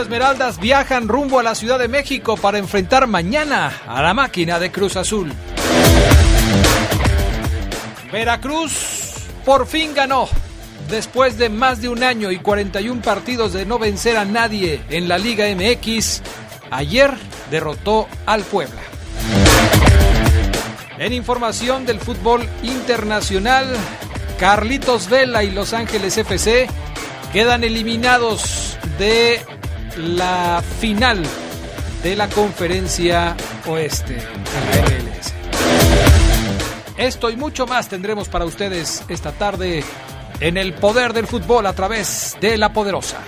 Esmeraldas viajan rumbo a la Ciudad de México para enfrentar mañana a la máquina de Cruz Azul. Veracruz por fin ganó. Después de más de un año y 41 partidos de no vencer a nadie en la Liga MX, ayer derrotó al Puebla. En información del fútbol internacional, Carlitos Vela y Los Ángeles FC quedan eliminados de la final de la conferencia oeste MLS. Esto y mucho más tendremos para ustedes esta tarde en el poder del fútbol a través de la poderosa.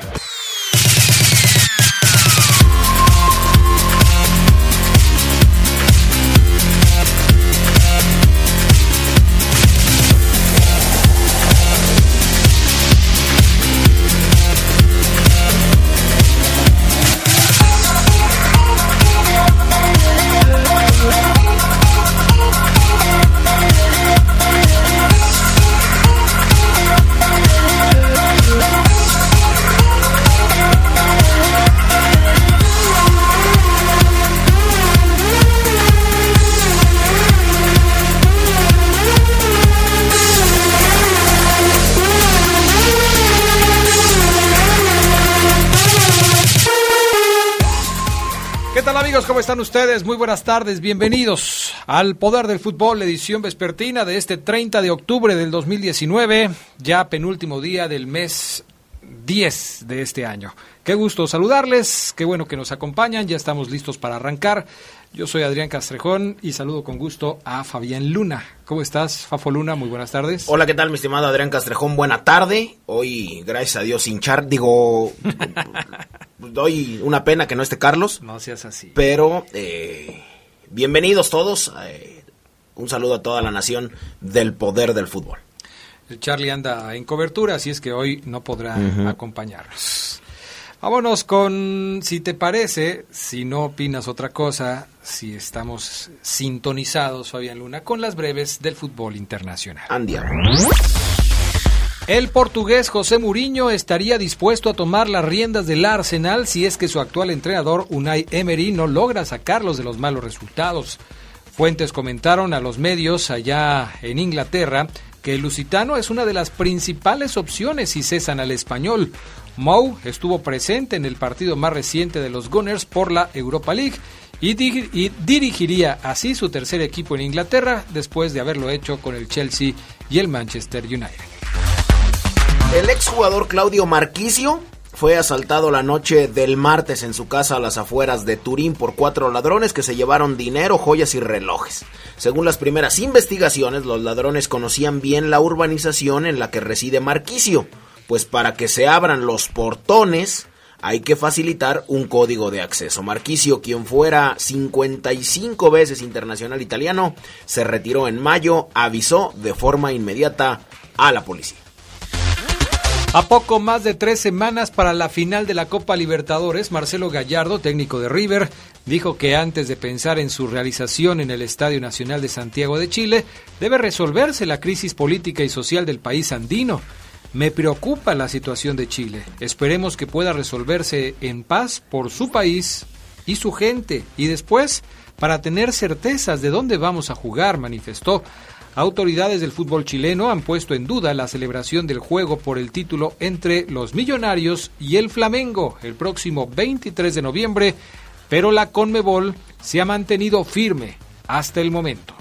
Están ustedes? Muy buenas tardes, bienvenidos al Poder del Fútbol, edición vespertina de este 30 de octubre del 2019, ya penúltimo día del mes 10 de este año. Qué gusto saludarles, qué bueno que nos acompañan, ya estamos listos para arrancar. Yo soy Adrián Castrejón y saludo con gusto a Fabián Luna. ¿Cómo estás, Fafo Luna? Muy buenas tardes. Hola, ¿qué tal, mi estimado Adrián Castrejón? Buena tarde. Hoy, gracias a Dios, sin char, digo, doy una pena que no esté Carlos. No seas así. Pero, eh, bienvenidos todos. eh, un saludo a toda la nación del poder del fútbol. Charlie anda en cobertura, así es que hoy no podrá acompañarnos. Vámonos con, si te parece, si no opinas otra cosa, si estamos sintonizados, Fabián Luna, con las breves del fútbol internacional. Andia. El portugués José Mourinho estaría dispuesto a tomar las riendas del Arsenal si es que su actual entrenador Unai Emery no logra sacarlos de los malos resultados. Fuentes comentaron a los medios allá en Inglaterra que el lusitano es una de las principales opciones si cesan al español. Mou estuvo presente en el partido más reciente de los Gunners por la Europa League y, di- y dirigiría así su tercer equipo en Inglaterra después de haberlo hecho con el Chelsea y el Manchester United. El exjugador Claudio Marquicio fue asaltado la noche del martes en su casa a las afueras de Turín por cuatro ladrones que se llevaron dinero, joyas y relojes. Según las primeras investigaciones, los ladrones conocían bien la urbanización en la que reside Marquicio, pues para que se abran los portones hay que facilitar un código de acceso. Marquicio, quien fuera 55 veces internacional italiano, se retiró en mayo, avisó de forma inmediata a la policía. A poco más de tres semanas para la final de la Copa Libertadores, Marcelo Gallardo, técnico de River, dijo que antes de pensar en su realización en el Estadio Nacional de Santiago de Chile, debe resolverse la crisis política y social del país andino. Me preocupa la situación de Chile. Esperemos que pueda resolverse en paz por su país y su gente. Y después, para tener certezas de dónde vamos a jugar, manifestó. Autoridades del fútbol chileno han puesto en duda la celebración del juego por el título entre los Millonarios y el Flamengo el próximo 23 de noviembre, pero la Conmebol se ha mantenido firme hasta el momento.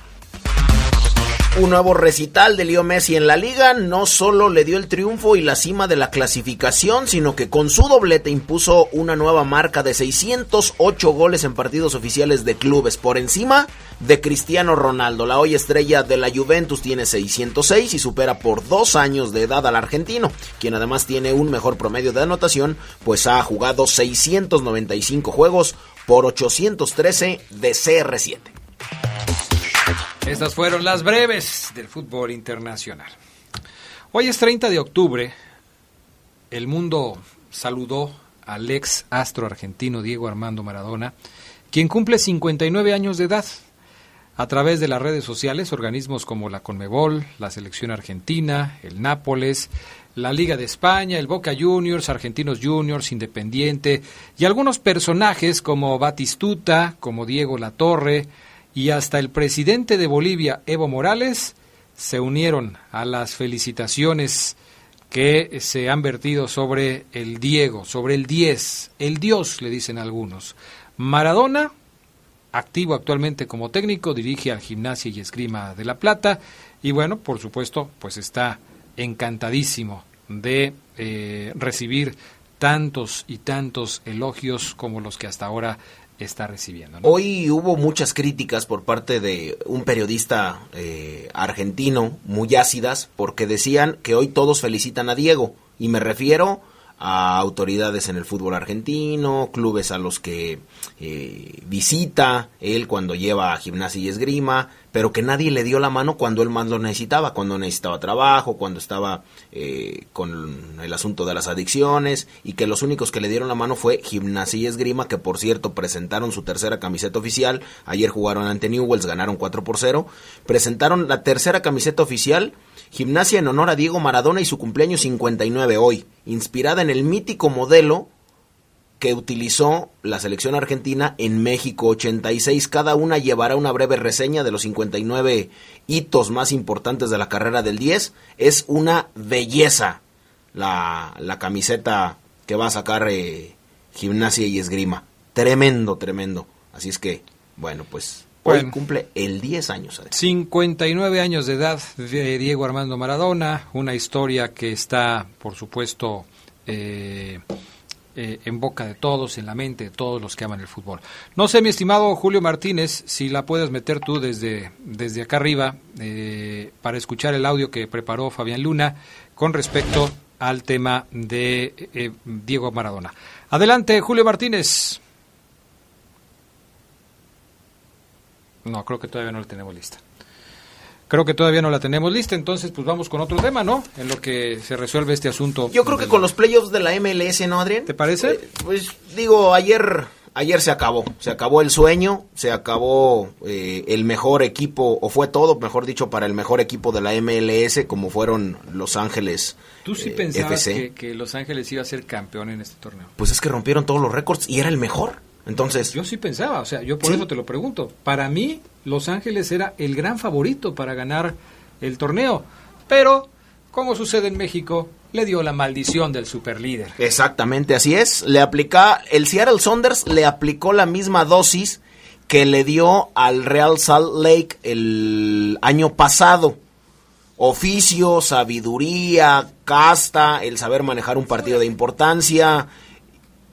Un nuevo recital de Leo Messi en la liga no solo le dio el triunfo y la cima de la clasificación, sino que con su doblete impuso una nueva marca de 608 goles en partidos oficiales de clubes por encima de Cristiano Ronaldo. La hoy estrella de la Juventus tiene 606 y supera por dos años de edad al argentino, quien además tiene un mejor promedio de anotación, pues ha jugado 695 juegos por 813 de CR7. Estas fueron las breves del fútbol internacional. Hoy es 30 de octubre. El mundo saludó al ex astro argentino Diego Armando Maradona, quien cumple 59 años de edad. A través de las redes sociales, organismos como la Conmebol, la Selección Argentina, el Nápoles, la Liga de España, el Boca Juniors, Argentinos Juniors, Independiente y algunos personajes como Batistuta, como Diego Latorre, y hasta el presidente de Bolivia, Evo Morales, se unieron a las felicitaciones que se han vertido sobre el Diego, sobre el 10, el Dios, le dicen algunos. Maradona, activo actualmente como técnico, dirige al Gimnasia y Esgrima de La Plata y bueno, por supuesto, pues está encantadísimo de eh, recibir tantos y tantos elogios como los que hasta ahora está recibiendo. Hoy hubo muchas críticas por parte de un periodista eh, argentino, muy ácidas, porque decían que hoy todos felicitan a Diego. Y me refiero a autoridades en el fútbol argentino, clubes a los que eh, visita él cuando lleva a gimnasia y esgrima, pero que nadie le dio la mano cuando él más lo necesitaba, cuando necesitaba trabajo, cuando estaba eh, con el asunto de las adicciones, y que los únicos que le dieron la mano fue gimnasia y esgrima, que por cierto presentaron su tercera camiseta oficial, ayer jugaron ante Newells, ganaron 4 por 0, presentaron la tercera camiseta oficial, Gimnasia en honor a Diego Maradona y su cumpleaños 59 hoy, inspirada en el mítico modelo que utilizó la selección argentina en México 86. Cada una llevará una breve reseña de los 59 hitos más importantes de la carrera del 10. Es una belleza la, la camiseta que va a sacar eh, gimnasia y esgrima. Tremendo, tremendo. Así es que, bueno, pues Hoy cumple el 10 años. 59 años de edad de Diego Armando Maradona, una historia que está, por supuesto, eh, eh, en boca de todos, en la mente de todos los que aman el fútbol. No sé, mi estimado Julio Martínez, si la puedes meter tú desde, desde acá arriba eh, para escuchar el audio que preparó Fabián Luna con respecto al tema de Diego Maradona. Adelante, Julio Martínez. No, creo que todavía no la tenemos lista. Creo que todavía no la tenemos lista, entonces pues vamos con otro tema, ¿no? En lo que se resuelve este asunto. Yo creo que con los playoffs de la MLS, ¿no, Adrián? ¿Te parece? Eh, pues digo, ayer ayer se acabó, se acabó el sueño, se acabó eh, el mejor equipo, o fue todo, mejor dicho, para el mejor equipo de la MLS, como fueron Los Ángeles. ¿Tú sí eh, pensabas que, que Los Ángeles iba a ser campeón en este torneo? Pues es que rompieron todos los récords y era el mejor. Entonces, yo sí pensaba, o sea, yo por eso te lo pregunto. Para mí, Los Ángeles era el gran favorito para ganar el torneo, pero como sucede en México, le dio la maldición del superlíder. Exactamente, así es. Le aplica el Seattle Saunders le aplicó la misma dosis que le dio al Real Salt Lake el año pasado. Oficio, sabiduría, casta, el saber manejar un partido de importancia,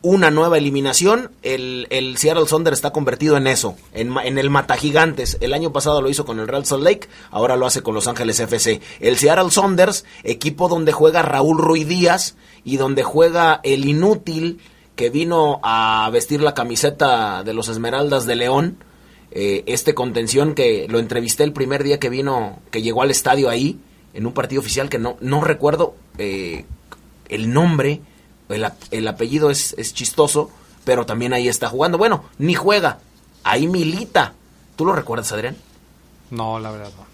una nueva eliminación. El, el Seattle Thunder está convertido en eso, en, en, el mata gigantes. El año pasado lo hizo con el Real Salt Lake, ahora lo hace con Los Ángeles FC. El Seattle Saunders, equipo donde juega Raúl Ruiz Díaz y donde juega el inútil que vino a vestir la camiseta de los Esmeraldas de León. Eh, este contención que lo entrevisté el primer día que vino, que llegó al estadio ahí, en un partido oficial que no, no recuerdo eh, el nombre el, apellido es, chistoso, pero también ahí está jugando. Bueno, ni juega, ahí milita. ¿Tú lo recuerdas, Adrián? No, la verdad no.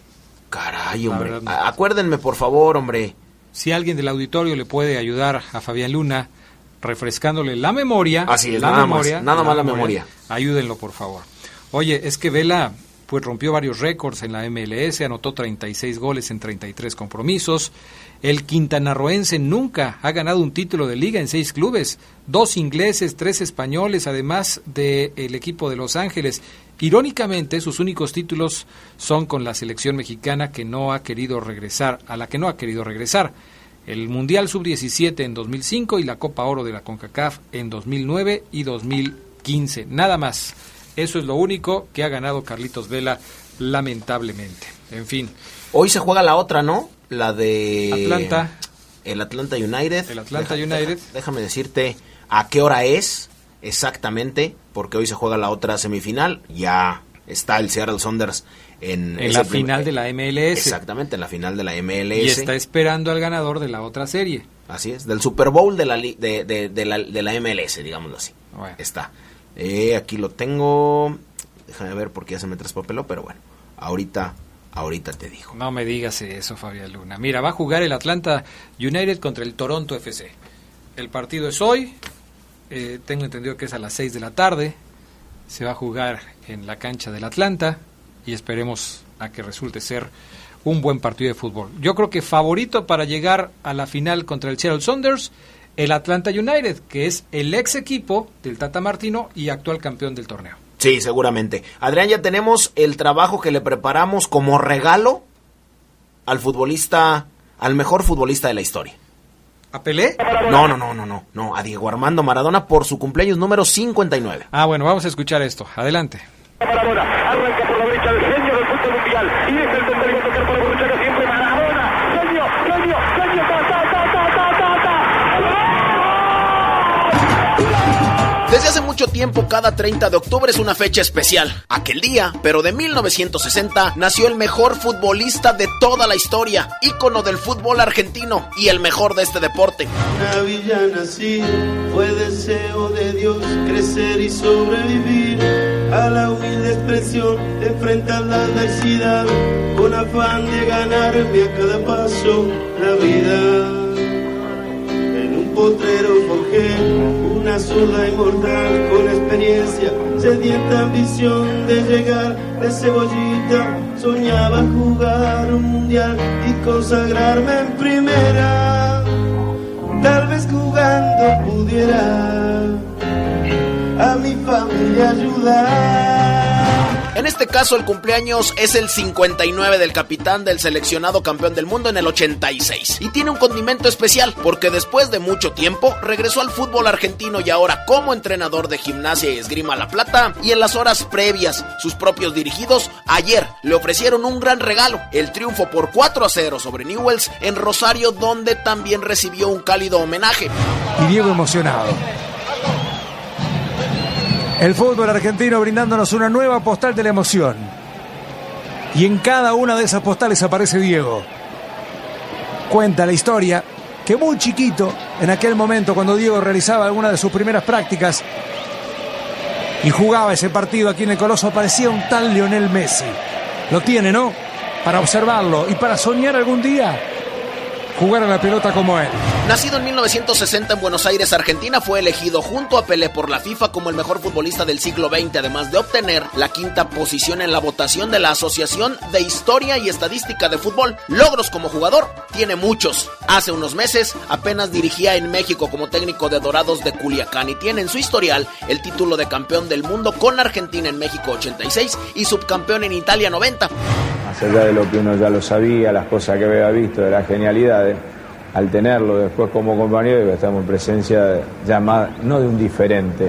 Caray, hombre. Acuérdenme, por favor, hombre. Si alguien del auditorio le puede ayudar a Fabián Luna refrescándole la memoria. Así es, la nada memoria, más, nada más la memoria. Ayúdenlo, por favor. Oye, es que Vela pues rompió varios récords en la MLS, anotó 36 goles en 33 compromisos. El quintanarroense nunca ha ganado un título de liga en seis clubes, dos ingleses, tres españoles, además del equipo de Los Ángeles. Irónicamente, sus únicos títulos son con la selección mexicana que no ha querido regresar, a la que no ha querido regresar. El Mundial Sub-17 en 2005 y la Copa Oro de la CONCACAF en 2009 y 2015. Nada más. Eso es lo único que ha ganado Carlitos Vela, lamentablemente. En fin. Hoy se juega la otra, ¿no? La de... Atlanta. El Atlanta United. El Atlanta United. déjame decirte a qué hora es exactamente, porque hoy se juega la otra semifinal. Ya está el Seattle Saunders en, la final de la MLS. Exactamente, en la final de la MLS. Y está esperando al ganador de la otra serie. Así es, del Super Bowl de la, de, de, la, de la MLS, digámoslo así. Está. Eh, aquí lo tengo. Déjame ver porque ya se me traspapeló, pero bueno, ahorita ahorita te digo. No me digas eso, Fabián Luna. Mira, va a jugar el Atlanta United contra el Toronto FC. El partido es hoy, eh, tengo entendido que es a las 6 de la tarde. Se va a jugar en la cancha del Atlanta y esperemos a que resulte ser un buen partido de fútbol. Yo creo que favorito para llegar a la final contra el Seattle Saunders, el Atlanta United, que es el ex equipo del Tata Martino y actual campeón del torneo. Sí, seguramente. Adrián, ya tenemos el trabajo que le preparamos como regalo al futbolista, al mejor futbolista de la historia. ¿A Pelé? No, no, no, no, no, no, a Diego Armando Maradona por su cumpleaños número 59. Ah, bueno, vamos a escuchar esto. Adelante. Maradona arranca por la derecha del genio del fútbol mundial tiempo, cada 30 de octubre es una fecha especial. Aquel día, pero de 1960, nació el mejor futbolista de toda la historia, ícono del fútbol argentino y el mejor de este deporte. Una villa nací, fue deseo de Dios crecer y sobrevivir a la humilde expresión de enfrentar la adversidad con afán de ganarme a cada paso la vida. Potrero forjé una zurda inmortal con experiencia, sedienta ambición de llegar de cebollita. Soñaba jugar un mundial y consagrarme en primera. Tal vez jugando pudiera a mi familia ayudar. En este caso el cumpleaños es el 59 del capitán del seleccionado campeón del mundo en el 86 y tiene un condimento especial porque después de mucho tiempo regresó al fútbol argentino y ahora como entrenador de gimnasia y esgrima La Plata y en las horas previas sus propios dirigidos ayer le ofrecieron un gran regalo, el triunfo por 4 a 0 sobre Newells en Rosario donde también recibió un cálido homenaje. Y Diego emocionado el fútbol argentino brindándonos una nueva postal de la emoción. Y en cada una de esas postales aparece Diego. Cuenta la historia que muy chiquito, en aquel momento cuando Diego realizaba alguna de sus primeras prácticas y jugaba ese partido aquí en el Coloso, aparecía un tal Lionel Messi. Lo tiene, ¿no? Para observarlo y para soñar algún día jugar a la pelota como él. Nacido en 1960 en Buenos Aires, Argentina, fue elegido junto a Pelé por la FIFA como el mejor futbolista del siglo XX, además de obtener la quinta posición en la votación de la Asociación de Historia y Estadística de Fútbol. Logros como jugador tiene muchos. Hace unos meses apenas dirigía en México como técnico de Dorados de Culiacán y tiene en su historial el título de campeón del mundo con Argentina en México 86 y subcampeón en Italia 90. Más allá de lo que uno ya lo sabía, las cosas que había visto, de las genialidades, al tenerlo después como compañero, estamos en presencia ya no de un diferente,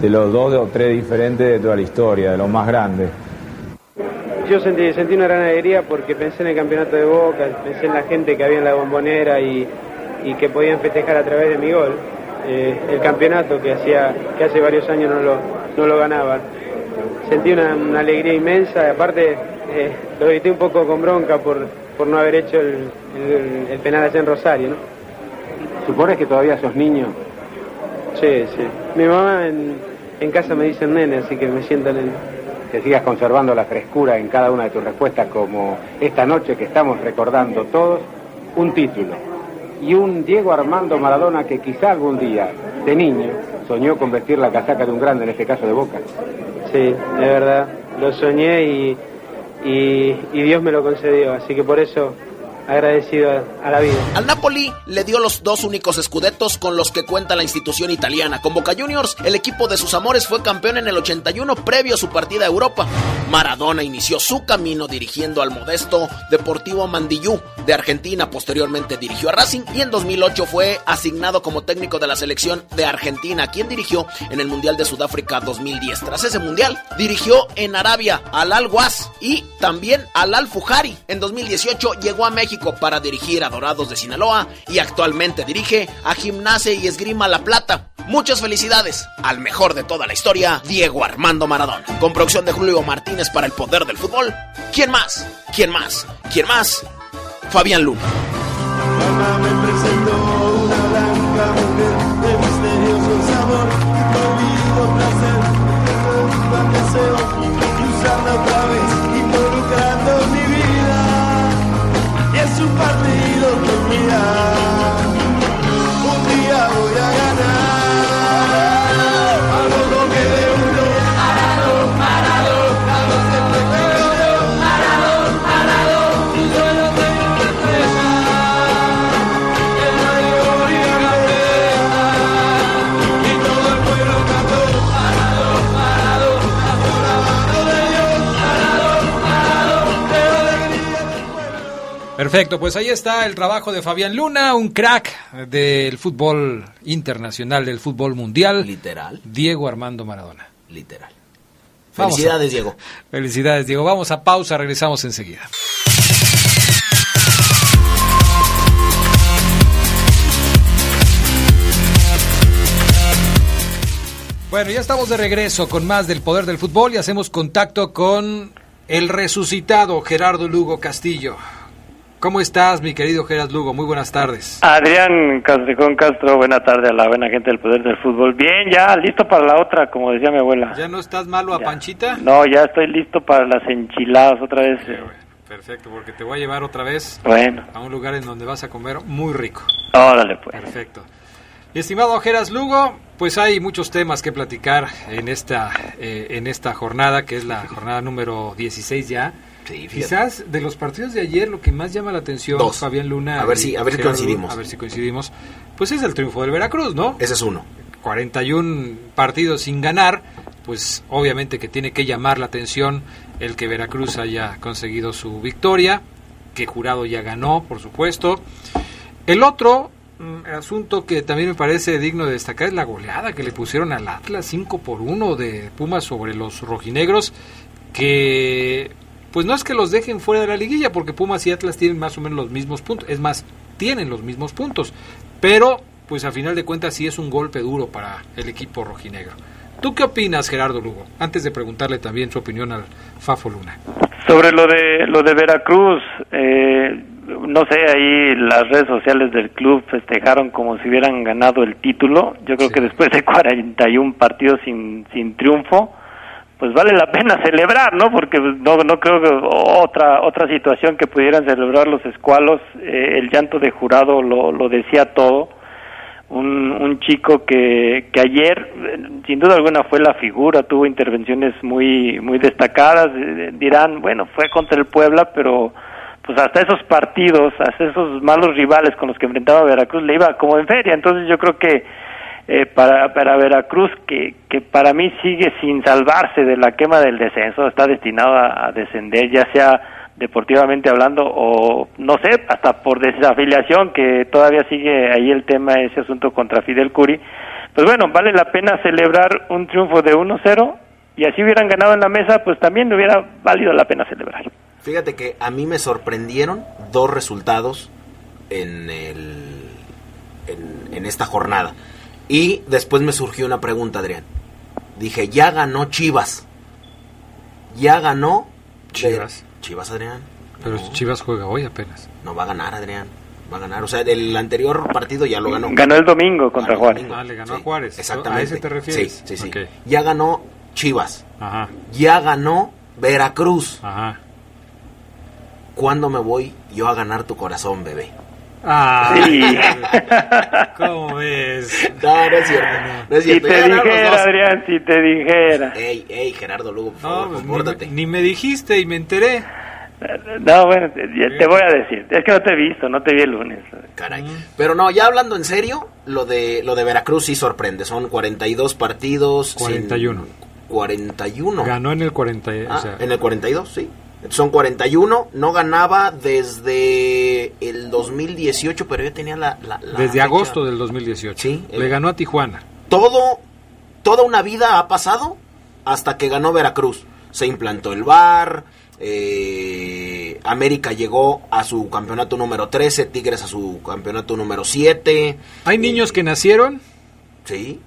de los dos o tres diferentes de toda la historia, de los más grandes. Yo sentí, sentí una gran alegría porque pensé en el campeonato de Boca, pensé en la gente que había en la bombonera y, que podían festejar a través de mi gol. Eh, el campeonato que, hacía, que hace varios años no lo, no lo ganaban. Sentí una, alegría inmensa, aparte eh, lo grité un poco con bronca por, por no haber hecho el, penal allá en Rosario, ¿no? ¿Supones que todavía sos niño? Sí, sí. Mi mamá en, en casa me dice nene, así que me sientan en... Que sigas conservando la frescura en cada una de tus respuestas, como esta noche que estamos recordando todos, un título y un Diego Armando Maradona que quizá algún día, de niño, soñó con vestir la casaca de un grande, en este caso de Boca. Sí, de verdad lo soñé y, y, Dios me lo concedió. Así que por eso agradecido a, a la vida. Al Napoli le dio los dos únicos escudetos con los que cuenta la institución italiana. Con Boca Juniors, el equipo de sus amores fue campeón en el 81 previo a su partida a Europa. Maradona inició su camino dirigiendo al modesto Deportivo Mandillú de Argentina, posteriormente dirigió a Racing y en 2008 fue asignado como técnico de la selección de Argentina, quien dirigió en el Mundial de Sudáfrica 2010. Tras ese Mundial, dirigió en Arabia al Al Was y también al Al Fujari. En 2018 llegó a México para dirigir a Dorados de Sinaloa y actualmente dirige a Gimnasia y Esgrima La Plata. Muchas felicidades al mejor de toda la historia, Diego Armando Maradona. Con producción de Julio Martínez para el poder del fútbol. ¿Quién más? ¿Quién más? ¿Quién más? Fabián Luna. Mamá me presentó una blanca mujer de misterioso sabor prohibido placer, un deseo Perfecto, pues ahí está el trabajo de Fabián Luna, un crack del fútbol internacional, del fútbol mundial. Literal, Diego Armando Maradona. literal. Vamos Felicidades, a- Diego. Felicidades, Diego. Vamos a pausa, regresamos enseguida. Bueno, ya estamos de regreso con más del poder del fútbol y hacemos contacto con el resucitado Gerardo Lugo Castillo. ¿Cómo estás, mi querido Gerardo Lugo? Muy buenas tardes. Adrián Castrejón Castro, buena tarde a la buena gente del Poder del Fútbol. Bien, ya listo para la otra, como decía mi abuela. ¿Ya no estás malo a Ya. Panchita? No, ya estoy listo para las enchiladas otra vez. Perfecto, porque te voy a llevar otra vez Bueno, a un lugar en donde vas a comer muy rico. órale pues. Perfecto. Mi estimado Geras Lugo, pues hay muchos temas que platicar en esta, eh, en esta jornada, que es la jornada número 16 ya. Sí. Quizás de los partidos de ayer lo que más llama la atención, Dos. Fabián Luna. A ver si- a ver si coincidimos. A ver si coincidimos. Pues es el triunfo del Veracruz, ¿no? Ese es uno. 41 partidos sin ganar, pues obviamente que tiene que llamar la atención el que Veracruz haya conseguido su victoria, que Jurado ya ganó, por supuesto. El otro mm, asunto que también me parece digno de destacar es la goleada que le pusieron al Atlas 5 por 1 de Pumas sobre los rojinegros, que pues no es que los dejen fuera de la liguilla, porque Pumas y Atlas tienen más o menos los mismos puntos, es más, tienen los mismos puntos, pero pues a final de cuentas sí es un golpe duro para el equipo rojinegro. ¿Tú qué opinas, Gerardo Lugo? Antes de preguntarle también su opinión al Fafo Luna. Sobre lo de lo de Veracruz, eh, no sé, ahí las redes sociales del club festejaron como si hubieran ganado el título. Yo creo Sí. que después de 41 partidos sin, sin triunfo, pues vale la pena celebrar, ¿no? Porque no, no creo que otra otra situación que pudieran celebrar los escualos, eh, el llanto de jurado lo, lo decía todo. Un, un chico que, que ayer, eh, sin duda alguna, fue la figura, tuvo intervenciones muy muy destacadas. eh, dirán, bueno, fue contra el Puebla, pero pues hasta esos partidos, hasta esos malos rivales con los que enfrentaba Veracruz, le iba como en feria. Entonces yo creo que eh, para, para Veracruz, que, que para mí sigue sin salvarse de la quema del descenso, está destinado a, descender, ya sea deportivamente hablando o no sé, hasta por desafiliación, que todavía sigue ahí el tema, ese asunto contra Fidel Curi. Pues bueno, vale la pena celebrar un triunfo de 1-0 y así hubieran ganado en la mesa, pues también hubiera valido la pena celebrar. Fíjate que a mí me sorprendieron dos resultados en, el, en esta jornada. Y después me surgió una pregunta, Adrián. Dije, ya ganó Chivas. Ya ganó Chivas. Chivas, Adrián. Pero No, Chivas juega hoy apenas. no va a ganar, Adrián. Va a ganar. O sea, el anterior partido ya lo ganó. Ganó el domingo contra Ganó Juárez. domingo. Ah, le ganó Sí, a Juárez. Exactamente. ¿A ese te refieres? Sí, sí, sí. Ya ganó Chivas. Ajá, Ya ganó Veracruz. ajá. ¿Cuándo me voy yo a ganar tu corazón, bebé? Ah, Sí. ¿Cómo ves? No, no es cierto. No es Si cierto. te Ya ganaron los dijera. Adrián, si te dijera. Ey, ey, Gerardo Lugo, por No, favor, pues, ni, compórtate. me- ni me dijiste y me enteré. No, bueno, te, te voy a decir. Es que no te he visto, no te vi el lunes. Caray. Pero no, ya hablando en serio, lo de lo de Veracruz sí sorprende. Son 42 partidos. sin- 41. 41. Ganó en el 40. o Ah, sea, en el 42, sí. Son 41. No ganaba desde el 2018, pero yo tenía la. la- la desde fecha. agosto del 2018. Sí, Le el- ganó a Tijuana. Todo, toda una vida ha pasado hasta que ganó Veracruz. Se implantó el VAR. eh, América llegó a su campeonato número 13, Tigres a su campeonato número 7. Hay niños que nacieron, Sí,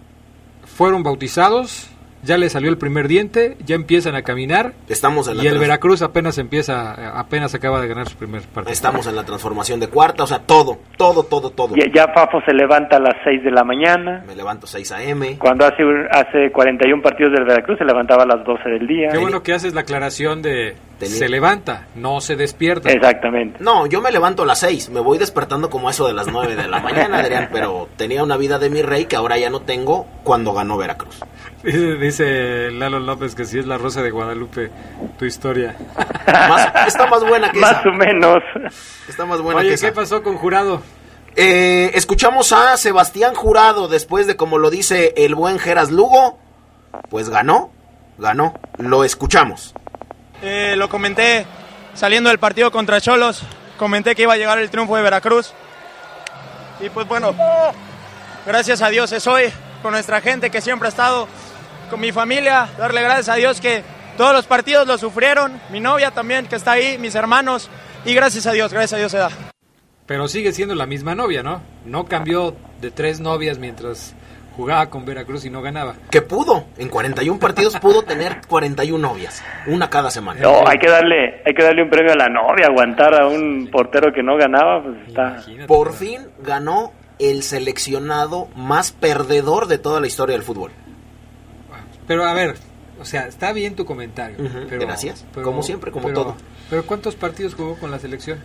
fueron bautizados, ya les salió el primer diente, ya empiezan a caminar estamos en la y el Veracruz apenas empieza, apenas acaba de ganar su primer partido. Estamos en la transformación de cuarta, o sea, todo, todo, todo, todo. Ya, ya Fafo se levanta a las 6 de la mañana. Me levanto 6 a.m. Cuando hace, un- hace 41 partidos del Veracruz se levantaba a las 12 del día. Qué bueno que haces la aclaración de Tenía- se levanta, no se despierta. Exactamente. No, yo me levanto a las 6, me voy despertando como eso de las 9 de la mañana, Adrián, pero tenía una vida de mi rey que ahora ya no tengo cuando ganó Veracruz. Dice, Lalo López que si es la Rosa de Guadalupe tu historia. Más- está más buena que Más esa. o menos. Está más buena Oye, que ¿qué esa. pasó con Jurado? Eh, escuchamos a Sebastián Jurado después de, como lo dice el buen Geras Lugo, pues ganó, ganó. Lo escuchamos. Eh, lo comenté saliendo del partido contra Cholos, comenté que iba a llegar el triunfo de Veracruz. Y pues bueno, gracias a Dios es hoy, con nuestra gente que siempre ha estado, con mi familia, darle gracias a Dios que todos los partidos lo sufrieron, mi novia también que está ahí, mis hermanos, y gracias a Dios, gracias a Dios se da. Pero sigue siendo la misma novia, ¿no? No cambió de tres novias mientras jugaba con Veracruz y no ganaba. Que pudo, en 41 partidos pudo tener 41 novias, una cada semana. No, hay que darle, hay que darle un premio a la novia, aguantar a un portero que no ganaba, pues está. Imagínate. Por fin ganó el seleccionado más perdedor de toda la historia del fútbol. Pero a ver, o sea, está bien tu comentario. Ujú, pero, gracias. Como siempre, como pero- todo. Pero ¿cuántos partidos jugó con la selección?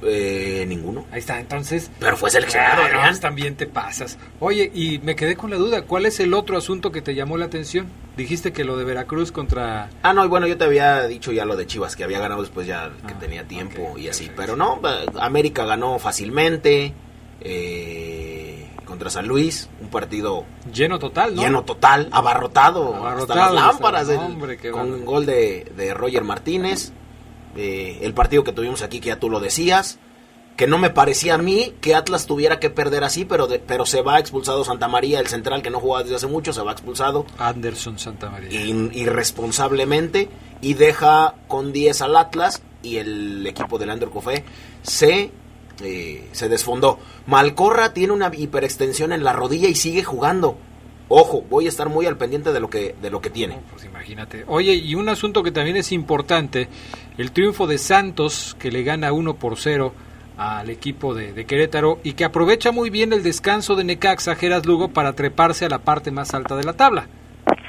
Eh, ninguno. Ahí está, entonces... Pero fue seleccionado, Ah, no, también te pasas. Oye, y me quedé con la duda, ¿cuál es el otro asunto que te llamó la atención? Dijiste que lo de Veracruz contra... Ah, no, y bueno, yo te había dicho ya lo de Chivas, que había ganado después ya que Ah, tenía tiempo y así. perfecto. Pero no, eh, América ganó fácilmente eh, contra San Luis, un partido Lleno total, ¿no? lleno total, abarrotado, Abarrotado, hasta las lámparas, hasta- el- hombre, qué con un gol de, de Roger Martínez. eh, el partido que tuvimos aquí, que ya tú lo decías, que no me parecía a mí que Atlas tuviera que perder así, pero, de- pero se va expulsado Santa María, el central que no jugaba desde hace mucho, se va expulsado Anderson Santa María. in- irresponsablemente y deja con 10 al Atlas y el equipo de Lander Cofé se, eh, se desfondó. Malcorra tiene una hiperextensión en la rodilla y sigue jugando. Ojo, voy a estar muy al pendiente de lo que, de lo que tiene. Pues imagínate. Oye, y un asunto que también es importante, el triunfo de Santos, que le gana 1 por 0 al equipo de, de Querétaro y que aprovecha muy bien el descanso de Necaxa, Geras Lugo, para treparse a la parte más alta de la tabla.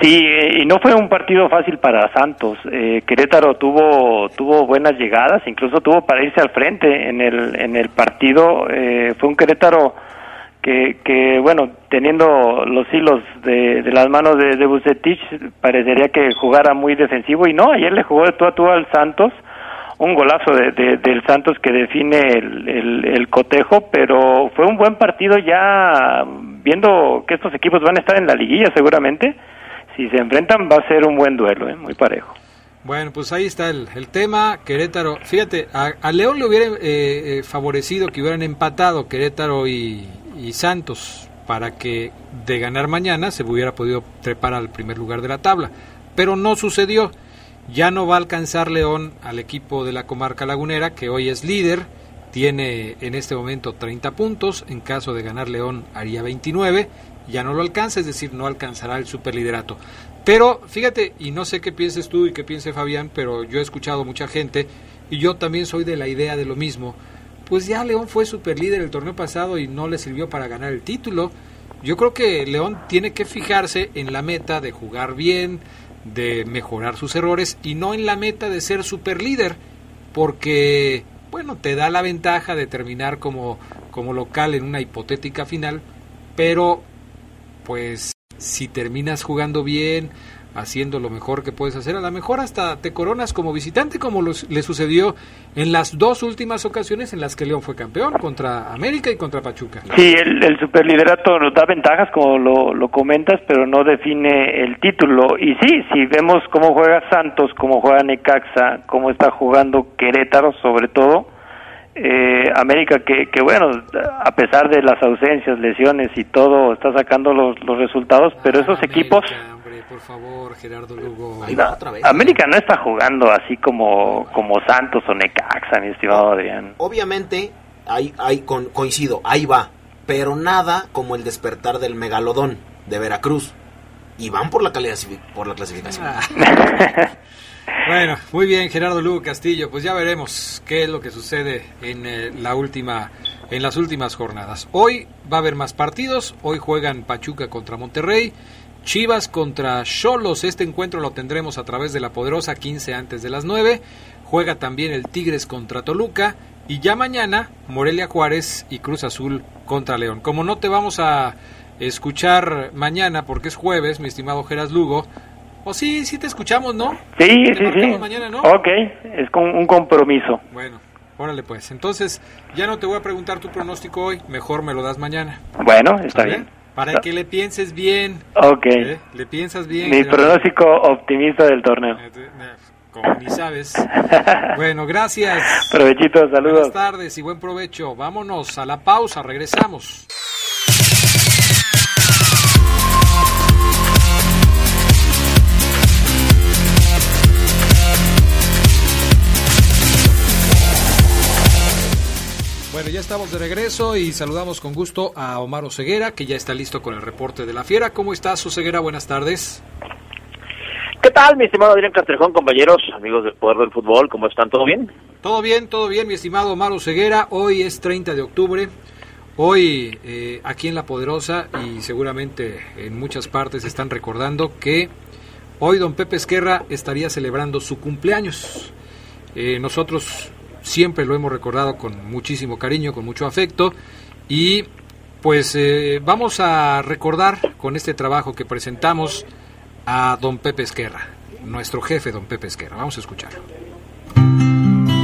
Sí, y no fue un partido fácil para Santos. Eh, Querétaro tuvo tuvo buenas llegadas, incluso tuvo para irse al frente en el en el partido. Eh, fue un Querétaro que, que bueno, teniendo los hilos de, de las manos de, de parecería que jugara muy defensivo y no, ayer le jugó de tú a tú al Santos, un golazo de, de- del Santos que define el, el cotejo, pero fue un buen partido ya viendo que estos equipos van a estar en la liguilla seguramente, si se enfrentan va a ser un buen duelo, ¿eh? muy parejo. Bueno, pues ahí está el, el tema. Querétaro, fíjate, a, León le hubiera eh, eh, favorecido que hubieran empatado Querétaro y, y Santos para que de ganar mañana se hubiera podido trepar al primer lugar de la tabla. Pero no sucedió. Ya no va a alcanzar León al equipo de la comarca lagunera, que hoy es líder. Tiene en este momento 30 puntos. En caso de ganar León haría 29. Ya no lo alcanza, es decir, no alcanzará el superliderato. Pero fíjate, y no sé qué pienses tú y qué piense Fabián, pero yo he escuchado mucha gente y yo también soy de la idea de lo mismo. Pues ya León fue superlíder el torneo pasado y no le sirvió para ganar el título. Yo creo que León tiene que fijarse en la meta de jugar bien, de mejorar sus errores y no en la meta de ser superlíder, porque bueno, te da la ventaja de terminar como como local en una hipotética final, pero pues si terminas jugando bien, haciendo lo mejor que puedes hacer, a lo mejor hasta te coronas como visitante, como le sucedió en las dos últimas ocasiones en las que León fue campeón, contra América y contra Pachuca. Sí, el, el superliderato nos da ventajas, como lo, lo comentas, pero no define el título. Y sí, si vemos cómo juega Santos, cómo juega Necaxa, cómo está jugando Querétaro, sobre todo, eh, América, que, que bueno, a pesar de las ausencias, lesiones y todo, está sacando los, los resultados, pero esos equipos... Hombre, por favor, Gerardo Lugo. América no está jugando así como, como Santos o Necaxa, mi estimado Adrián. Obviamente, hay, hay, con- coincido, ahí va. Pero nada como el despertar del megalodón de Veracruz. Y van por la, por la clasificación. Bueno, muy bien, Gerardo Lugo Castillo. Pues ya veremos qué es lo que sucede en eh, la última, en las últimas jornadas. Hoy va a haber más partidos. Hoy juegan Pachuca contra Monterrey, Chivas contra Cholos. Este encuentro lo tendremos a través de la poderosa 15 antes de las 9. Juega también el Tigres contra Toluca y ya mañana Morelia Juárez y Cruz Azul contra León. Como no te vamos a escuchar mañana porque es jueves, mi estimado Geras Lugo. O sí, sí te escuchamos, ¿no? Sí, Te sí, sí. mañana, ¿no? Ok, es con un compromiso. Bueno, órale pues. Entonces, ya no te voy a preguntar tu pronóstico hoy, mejor me lo das mañana. Bueno, está bien. Para que le pienses bien. Ok. ¿eh? Le piensas bien. Mi pronóstico optimista del torneo. Como ni sabes. Bueno, gracias. Provechito, saludos. Buenas tardes y buen provecho. Vámonos a la pausa, regresamos. Bueno, ya estamos de regreso y saludamos con gusto a Omar Oseguera, que ya está listo con el reporte de la fiera. ¿Cómo estás, Oseguera? Buenas tardes. ¿Qué tal, mi estimado Adrián Castrejón, compañeros, amigos del Poder del Fútbol? ¿Cómo están? ¿Todo bien? Todo bien, todo bien, mi estimado Omar Oseguera. Hoy es 30 de octubre. Hoy eh, aquí en La Poderosa y seguramente en muchas partes están recordando que hoy don Pepe Esquerra estaría celebrando su cumpleaños. Eh, nosotros siempre lo hemos recordado con muchísimo cariño, con mucho afecto y pues eh, vamos a recordar con este trabajo que presentamos a don Pepe Esquerra, nuestro jefe don Pepe Esquerra. Vamos a escucharlo.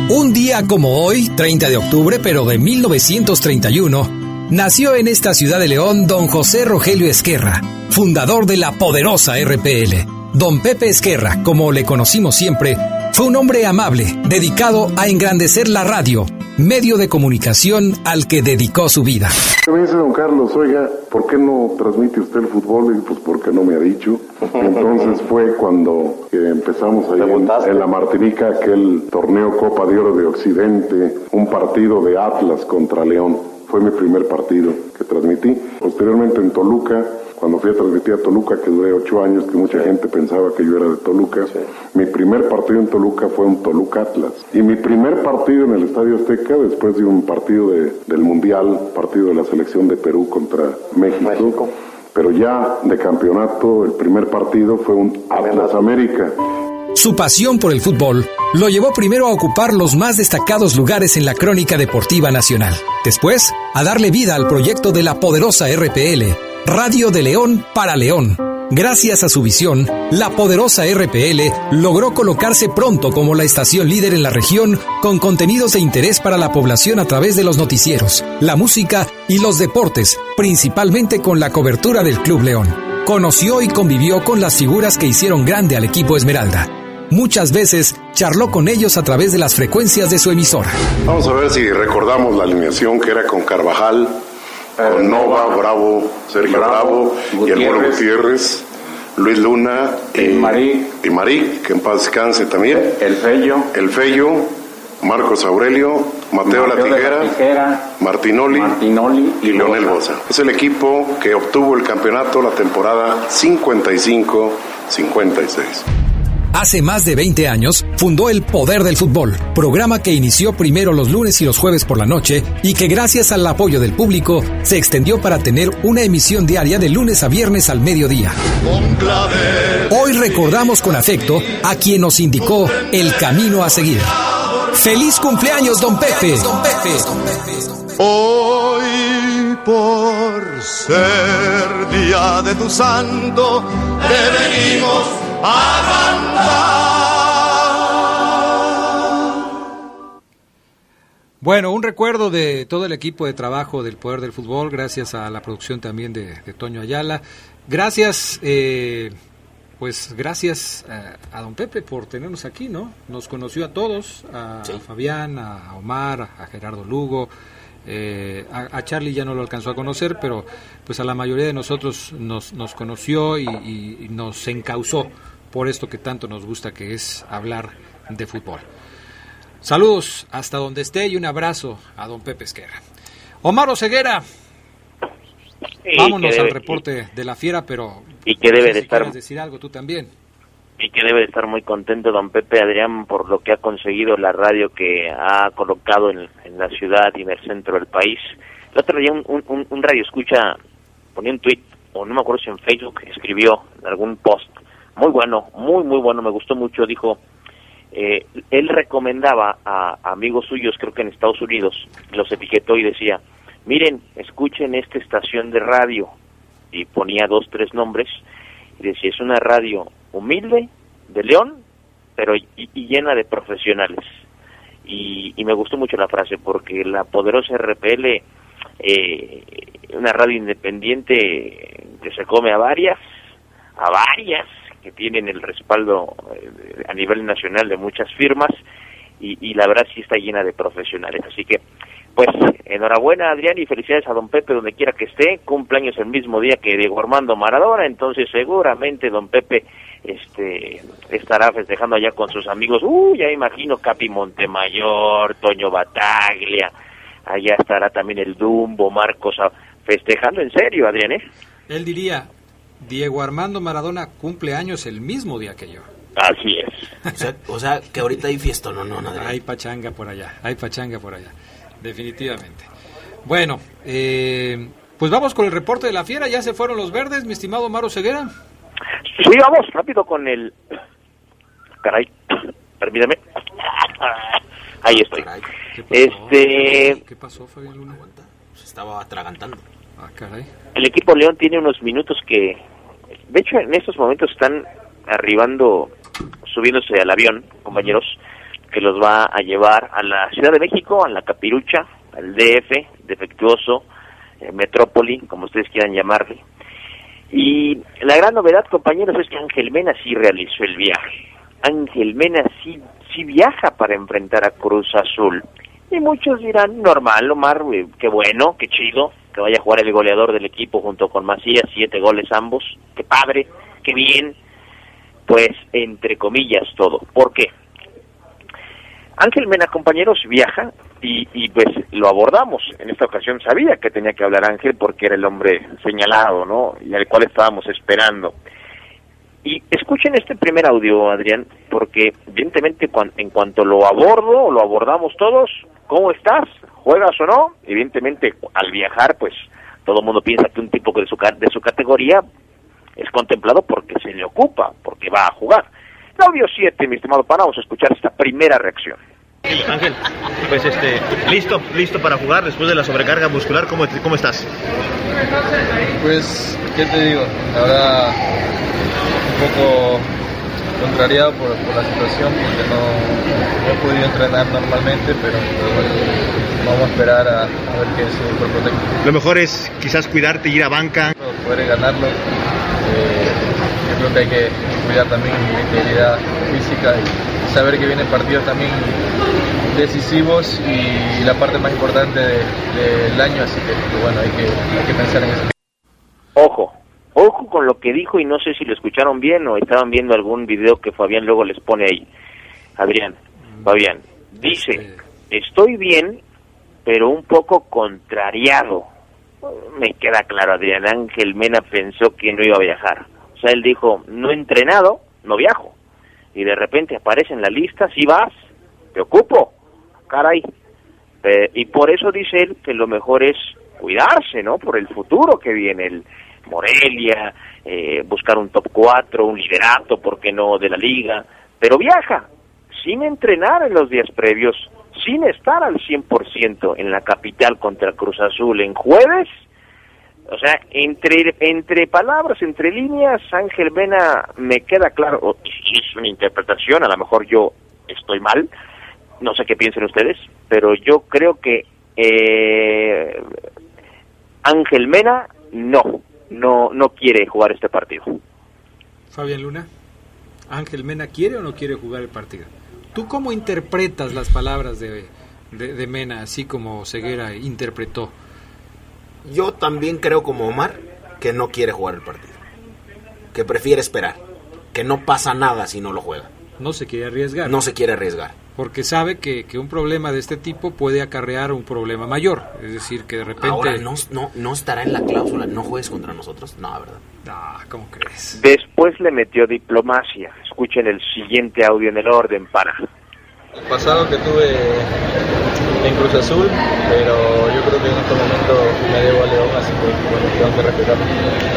Un día como hoy, 30 de octubre, pero de 1931, nació en esta ciudad de León don José Rogelio Esquerra, fundador de la poderosa RPL. Don Pepe Esquerra, como le conocimos siempre, fue un hombre amable, dedicado a engrandecer la radio, medio de comunicación al que dedicó su vida. Me dice don Carlos, oiga, ¿por qué no transmite usted el fútbol? Y pues porque no me ha dicho. Entonces fue cuando eh, empezamos ahí en, en la Martinica, aquel torneo Copa de Oro de Occidente, un partido de Atlas contra León. Fue mi primer partido que transmití. Posteriormente en Toluca, cuando fui a transmitir a Toluca, que duré ocho años, que mucha gente pensaba que yo era de Toluca, mi primer partido en Toluca fue un Toluca Atlas. Y mi primer partido en el Estadio Azteca, después de un partido de- del Mundial, partido de la selección de Perú contra México, pero ya de campeonato, el primer partido fue un Atlas América. Su pasión por el fútbol lo llevó primero a ocupar los más destacados lugares en la crónica deportiva nacional. Después, a darle vida al proyecto de la poderosa RPL, Radio de León para León. Gracias a su visión, la poderosa RPL logró colocarse pronto como la estación líder en la región con contenidos de interés para la población a través de los noticieros, la música y los deportes, principalmente con la cobertura del Club León. Conoció y convivió con las figuras que hicieron grande al equipo Esmeralda. Muchas veces charló con ellos a través de las frecuencias de su emisora. Vamos a ver si recordamos la alineación que era con Carvajal, con Nova, Bravo, Sergio Bravo, y el Moro Gutiérrez, Luis Luna y, Marí. y Marí, que en paz descanse también. El Fello. El Fello, Marcos Aurelio, Mateo, La Tijera, Martinoli, y Leonel Bosa. Es el equipo que obtuvo el campeonato la temporada 55-56. Hace más de 20 años fundó El Poder del Fútbol, programa que inició primero los lunes y los jueves por la noche y que gracias al apoyo del público se extendió para tener una emisión diaria de lunes a viernes al mediodía. Hoy recordamos con afecto a quien nos indicó el camino a seguir. ¡Feliz cumpleaños, don Pepe! Hoy por ser día de tu santo, te venimos. Bueno, un recuerdo de todo el equipo de trabajo del Poder del Fútbol, gracias a la producción también de, de Toño Ayala. Gracias, eh, pues gracias a, a, don Pepe por tenernos aquí, ¿no? Nos conoció a todos, a, sí. Fabián, a Omar, a Gerardo Lugo, eh, a, a, Charlie ya no lo alcanzó a conocer, pero pues a la mayoría de nosotros nos, nos conoció y, y, y, nos encauzó por esto que tanto nos gusta, que es hablar de fútbol. Saludos hasta donde esté y un abrazo a don Pepe Esquerra. Omar Oseguera, sí, vámonos debe, al reporte y, de la fiera, pero y que debe de si estar decir algo tú también y que debe de estar muy contento don Pepe Adrián por lo que ha conseguido la radio que ha colocado en, en la ciudad y en el centro del país. El otro día un, un, un radio escucha ponía un tweet, o no me acuerdo si en Facebook, escribió en algún post, muy bueno, muy, muy bueno, me gustó mucho, dijo, eh, él recomendaba a, amigos suyos, creo que en Estados Unidos, los etiquetó y decía, miren, escuchen esta estación de radio, y ponía dos, tres nombres, y decía, es una radio humilde, de León, pero y, y llena de profesionales. Y, y, me gustó mucho la frase porque la poderosa RPL, eh, una radio independiente que se come a varias, a varias, que tienen el respaldo eh, a nivel nacional de muchas firmas y, y la verdad sí está llena de profesionales. Así que, pues, enhorabuena Adrián y felicidades a don Pepe donde quiera que esté. Cumpleaños el mismo día que Diego Armando Maradona, entonces seguramente don Pepe este estará festejando allá con sus amigos. Uy, ya imagino Capi Montemayor, Toño Bataglia, allá estará también el Dumbo, Marcos, festejando en serio, Adrián, ¿eh? Él diría, Diego Armando Maradona cumple años el mismo día que yo. Así es. O sea, o sea que ahorita hay fiesta, no, no, no. Hay pachanga por allá, hay pachanga por allá, definitivamente. Bueno, eh, pues vamos con el reporte de la fiera. Ya se fueron los verdes, mi estimado Maro Ceguera. Sí, vamos rápido con el. Caray, permítame. Ahí estoy. Caray, ¿qué este. ¿Qué pasó, Fabián Luna? Se estaba atragantando. Ah. El equipo León tiene unos minutos que. De hecho, en estos momentos están arribando, subiéndose al avión, compañeros, que los va a llevar a la Ciudad de México, a la Capirucha, al DF, defectuoso, eh, Metrópoli, como ustedes quieran llamarle y la gran novedad, compañeros, es que Ángel Mena sí realizó el viaje. Ángel Mena sí, sí viaja para enfrentar a Cruz Azul. Y muchos dirán, normal, Omar, eh, qué bueno, qué chido, que vaya a jugar el goleador del equipo junto con Macías, siete goles ambos, qué padre, qué bien. Pues, entre comillas, todo. ¿Por qué? Ángel Mena, compañeros, viaja y, y, pues lo abordamos. En esta ocasión sabía que tenía que hablar Ángel porque era el hombre señalado, ¿no? Y al cual estábamos esperando. Y escuchen este primer audio, Adrián, porque evidentemente en cuanto lo abordo, lo abordamos todos, ¿cómo estás? ¿Juegas o no? Evidentemente al viajar, pues todo el mundo piensa que un tipo de su, de su categoría es contemplado porque se le ocupa, porque va a jugar. El audio 7, mi estimado pana, vamos a escuchar esta primera reacción. Ángel, pues este, listo, listo para jugar después de la sobrecarga muscular, ¿cómo, cómo estás? Pues, ¿qué te digo? Un poco contrariado por, por la situación porque no, no, he podido entrenar normalmente, pero, bueno, vamos a esperar a, a, ver qué es el cuerpo técnico. Lo mejor es quizás cuidarte, ir a banca. Poder ganarlo. Eh, yo creo que hay que cuidar también mi integridad física y saber que vienen partidos también decisivos y la parte más importante del de, año, así que bueno, hay que, hay que pensar en eso. Ojo, ojo con lo que dijo y no sé si lo escucharon bien o estaban viendo algún video que Fabián luego les pone ahí. Adrián, Fabián, dice, estoy bien, pero un poco contrariado. Me queda claro, Adrián Ángel Mena pensó que no iba a viajar. O sea, él dijo, no he entrenado, no viajo. Y de repente aparece en la lista, si vas, te ocupo. Caray. Eh, y por eso dice él que lo mejor es cuidarse, ¿no? Por el futuro que viene, el Morelia, eh, buscar un top 4, un liderato, ¿por qué no?, de la liga. Pero viaja, sin entrenar en los días previos, sin estar al 100% en la capital contra Cruz Azul en jueves, O sea, entre, entre palabras, entre líneas, Ángel Mena me queda claro, es una interpretación, a lo mejor yo estoy mal, no sé qué piensen ustedes, pero yo creo que eh, Ángel Mena no, no, no quiere jugar este partido. Fabián Luna, ¿Ángel Mena quiere o no quiere jugar el partido? ¿Tú cómo interpretas las palabras de, de, de Mena, así como Ceguera interpretó? Yo también creo como Omar que no quiere jugar el partido. Que prefiere esperar. Que no pasa nada si no lo juega. No se quiere arriesgar. No se quiere arriesgar. Porque sabe que, que un problema de este tipo puede acarrear un problema mayor. Es decir, que de repente... Ahora, ¿no, no, no estará en la cláusula, no juegues contra nosotros? No, ¿verdad? Ah, ¿cómo crees? Después le metió diplomacia. Escuchen el siguiente audio en el orden para. El pasado que tuve en Cruz Azul, pero yo creo que en este momento me debo a León, así que bueno, tengo que respetarlo.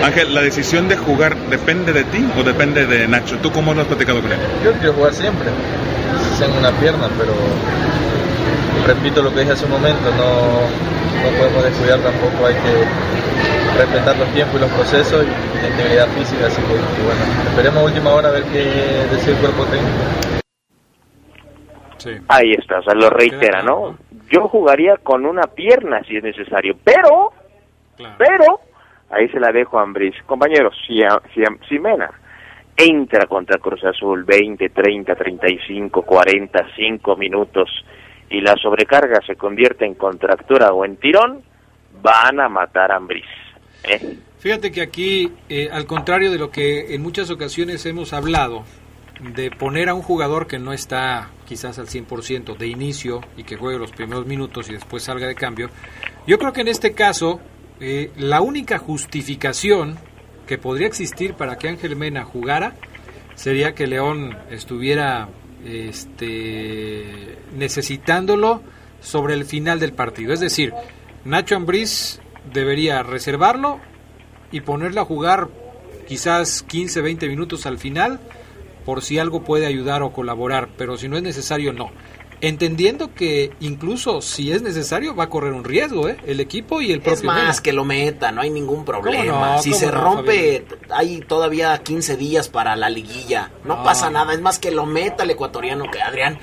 Ángel, ¿la decisión de jugar depende de ti o depende de Nacho? ¿Tú cómo lo has platicado con él? Yo quiero jugar siempre, tengo una pierna, pero repito lo que dije hace un momento, no, no podemos descuidar tampoco, hay que respetar los tiempos y los procesos y la integridad física, así que bueno, esperemos a última hora a ver qué decide el cuerpo técnico. Ahí está, o sea, lo reitera, ¿no? Yo jugaría con una pierna si es necesario, pero, pero, ahí se la dejo a Ambris. Compañeros, si, a- si, a- si Mena entra contra Cruz Azul 20, 30, 35, 45 minutos y la sobrecarga se convierte en contractura o en tirón, van a matar a Ambris. ¿eh? Fíjate que aquí, eh, al contrario de lo que en muchas ocasiones hemos hablado, de poner a un jugador que no está quizás al 100% de inicio y que juegue los primeros minutos y después salga de cambio, yo creo que en este caso eh, la única justificación que podría existir para que Ángel Mena jugara sería que León estuviera este, necesitándolo sobre el final del partido. Es decir, Nacho Ambriz debería reservarlo y ponerlo a jugar quizás 15, 20 minutos al final por si algo puede ayudar o colaborar, pero si no es necesario, no. Entendiendo que incluso si es necesario va a correr un riesgo, ¿eh? El equipo y el propio Es más, Mena. que lo meta, no hay ningún problema. no? si ¿Cómo se no, rompe, hay todavía 15 días para la liguilla. No, No. pasa nada, es más que lo meta el ecuatoriano que Adrián.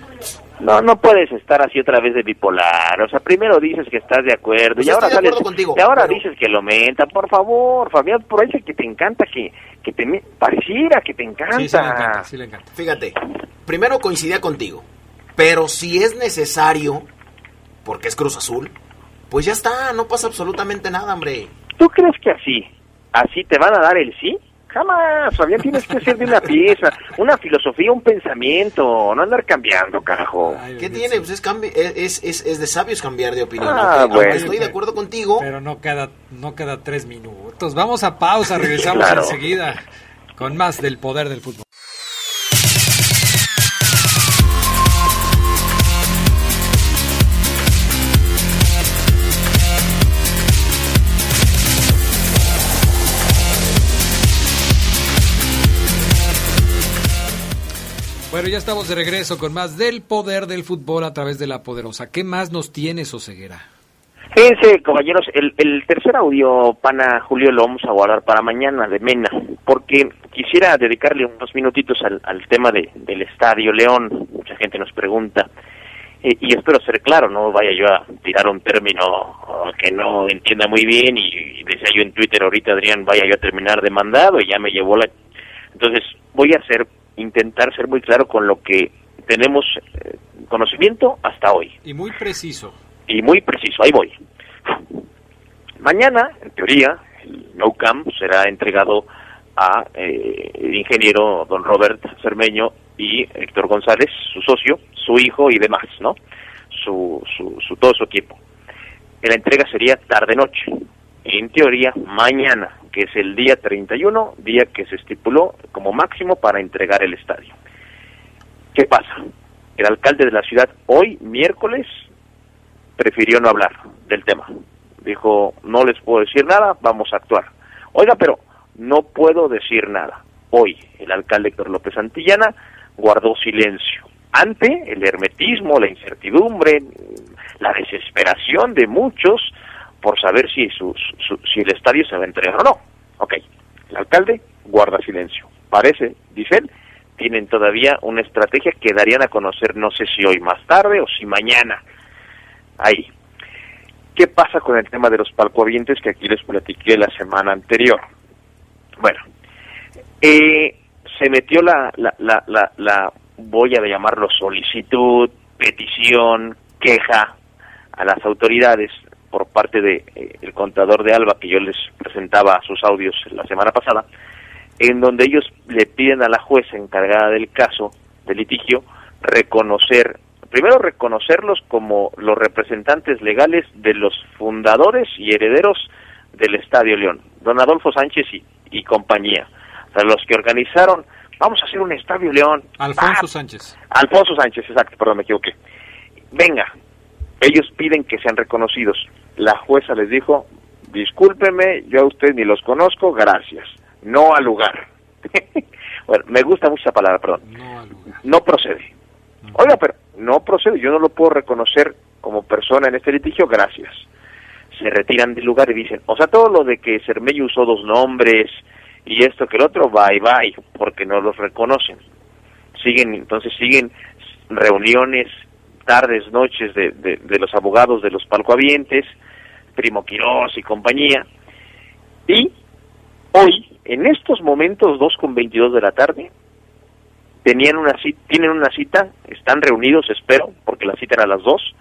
No, no puedes estar así otra vez de bipolar. O sea, primero dices que estás de acuerdo Pues y ahora sales- contigo, y ahora pero- dices que lo menta. Por favor, Fabián, parece que te encanta que, que te pareciera que te encanta. Fíjate, primero coincidía contigo, pero si es necesario, porque es Cruz Azul, pues ya está, no pasa absolutamente nada, hombre. ¿Tú crees que así, así te van a dar el sí? Jamás, Fabián, tienes que ser de una pieza, una filosofía, un pensamiento, no andar cambiando, carajo. ¿Qué tiene? Pues es, cambi- es, es, es de sabios cambiar de opinión. Ah, aunque- bueno. aunque estoy de acuerdo contigo. Pero no cada, no cada tres minutos. Vamos a pausa, regresamos Claro. enseguida con más del poder del fútbol. Bueno, ya estamos de regreso con más del poder del fútbol a través de la poderosa. ¿Qué más nos tienes, Oseguera? Fíjense, compañeros, el, el tercer audio, pana Julio, lo vamos a guardar para mañana de Mena, porque quisiera dedicarle unos minutitos al, al tema de, del Estadio León. Mucha gente nos pregunta, eh, y espero ser claro, no vaya yo a tirar un término que no entienda muy bien, y, y decía yo en Twitter ahorita, Adrián, vaya yo a terminar demandado, y ya me llevó la... Entonces, voy a hacer, intentar ser muy claro con lo que tenemos eh, conocimiento hasta hoy Y muy preciso. y muy preciso, ahí voy. Mañana, en teoría, el No Camp será entregado a eh, el ingeniero don Robert Cermeño y Héctor González, su socio, su hijo y demás, ¿no? Su, su, su todo su equipo. La entrega sería tarde-noche. En teoría, mañana, que es el día 31, día que se estipuló como máximo para entregar el estadio. ¿Qué pasa? El alcalde de la ciudad hoy, miércoles, prefirió no hablar del tema. Dijo, no les puedo decir nada, vamos a actuar. Oiga, pero no puedo decir nada. Hoy el alcalde Héctor López Santillana guardó silencio ante el hermetismo, la incertidumbre, la desesperación de muchos por saber si, su, su- si el estadio se va a entregar o no. Ok, el alcalde guarda silencio. Parece, dice él, tienen todavía una estrategia que darían a conocer, no sé si hoy más tarde o si mañana. Ahí. ¿Qué pasa con el tema de los palcoavientes que aquí les platiqué la semana anterior? Bueno, eh, se metió la, la, la, la, la, voy a llamarlo solicitud, petición, queja a las autoridades por parte de eh, el contador de Alba que yo les presentaba sus audios la semana pasada, en donde ellos le piden a la jueza encargada del caso del litigio reconocer, primero reconocerlos como los representantes legales de los fundadores y herederos del Estadio León, don Adolfo Sánchez y, y compañía, o sea, los que organizaron, vamos a hacer un Estadio León. Alfonso Ah, Sánchez. Alfonso Sánchez, exacto, perdón, me equivoqué. Venga, ellos piden que sean reconocidos. La jueza les dijo, discúlpeme, yo a usted ni los conozco, gracias. No al lugar. bueno, me gusta mucho esa palabra, perdón. No procede. Oiga, pero no procede, yo no lo puedo reconocer como persona en este litigio, gracias. Se retiran del lugar y dicen, o sea, todo lo de que Cermello usó dos nombres y esto que el otro, bye bye, porque no los reconocen. Siguen, entonces siguen reuniones, tardes, noches de, de, los abogados de los palcoavientes, Primo Quirós y compañía. Y hoy, en estos momentos, 2 con 22 de la tarde, tenían una cita, tienen una cita, están reunidos, espero, porque la cita era a las 2,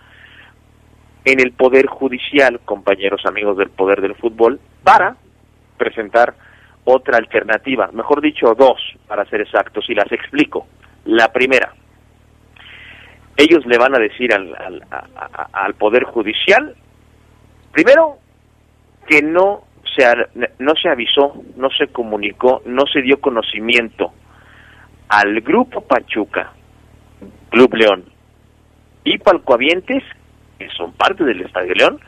en el Poder Judicial, compañeros amigos del Poder del Fútbol, para presentar otra alternativa, mejor dicho, dos, para ser exactos, y las explico. La primera, ellos le van a decir al, al, a- a- al Poder Judicial, primero, que no se, no se avisó, no se comunicó, no se dio conocimiento al Grupo Pachuca, Club León y Palcoavientes, que son parte del Estadio León,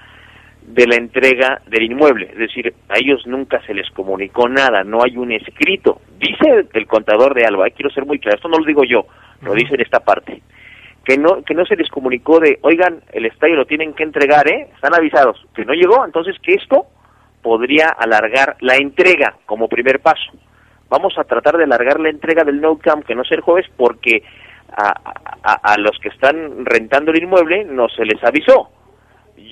de la entrega del inmueble. Es decir, a ellos nunca se les comunicó nada, no hay un escrito. Dice el contador de Alba, eh, quiero ser muy claro, esto no lo digo yo, lo dice en esta parte, que no, que no se les comunicó de, oigan, el estadio lo tienen que entregar, ¿eh? Están avisados, que no llegó, entonces que esto podría alargar la entrega como primer paso. Vamos a tratar de alargar la entrega del No Camp, que no sea el jueves, porque a, a- a los que están rentando el inmueble no se les avisó.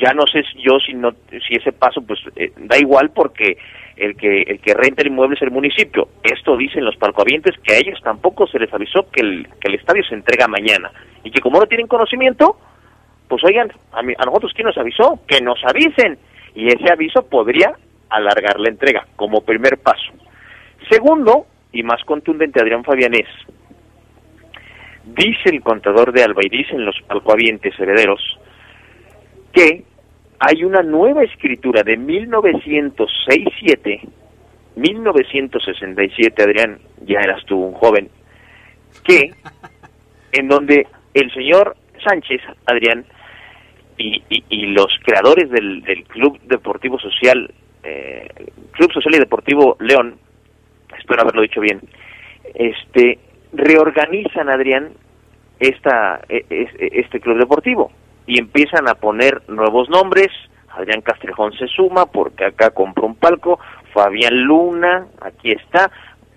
Ya no sé si yo si no si ese paso pues eh, da igual porque el que el que renta el inmueble es el municipio. Esto dicen los palcoavientes que a ellos tampoco se les avisó que el, que el estadio se entrega mañana y que como no tienen conocimiento, pues oigan, a, mí- a nosotros quién nos avisó, que nos avisen y ese aviso podría alargar la entrega como primer paso. Segundo, y más contundente Adrián Fabianés, dice el contador de Alba y dicen los palcoavientes herederos que hay una nueva escritura de 1967, 1967, Adrián, ya eras tú un joven, que en donde el señor Sánchez, Adrián, y, y- y los creadores del, del Club Deportivo Social, eh, Club Social y Deportivo León, espero haberlo dicho bien, este reorganizan, Adrián, esta, e- es- este club deportivo y empiezan a poner nuevos nombres. Adrián Castrejón se suma porque acá compró un palco. Fabián Luna, aquí está.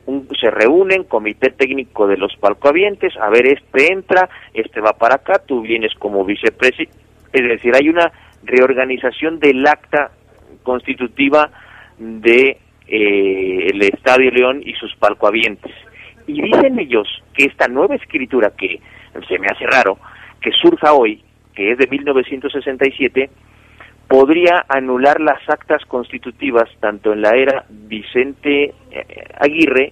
Un- se reúnen, comité técnico de los palcoavientes. A ver, este entra, este va para acá, tú vienes como vicepresidente. Es decir, hay una reorganización del acta constitutiva de eh, el Estadio León y sus palcoavientes. Y dicen ellos que esta nueva escritura que se me hace raro, que surja hoy, que es de 1967, podría anular las actas constitutivas tanto en la era Vicente eh, Aguirre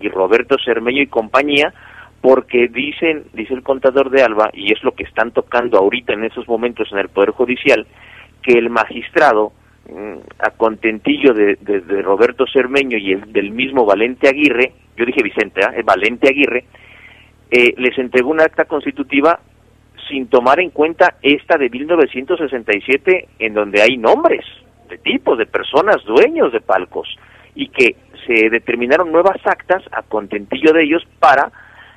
y Roberto Cermeño y compañía, porque dicen, dice el contador de Alba, y es lo que están tocando ahorita en esos momentos en el Poder Judicial, que el magistrado, mm, a contentillo de, de- Roberto Cermeño y el, del mismo Valente Aguirre, yo dije Vicente. Es Valente Aguirre, eh, les entregó una acta constitutiva sin tomar en cuenta esta de 1967 en donde hay nombres de tipos, de personas dueños de palcos y que se determinaron nuevas actas a contentillo de ellos para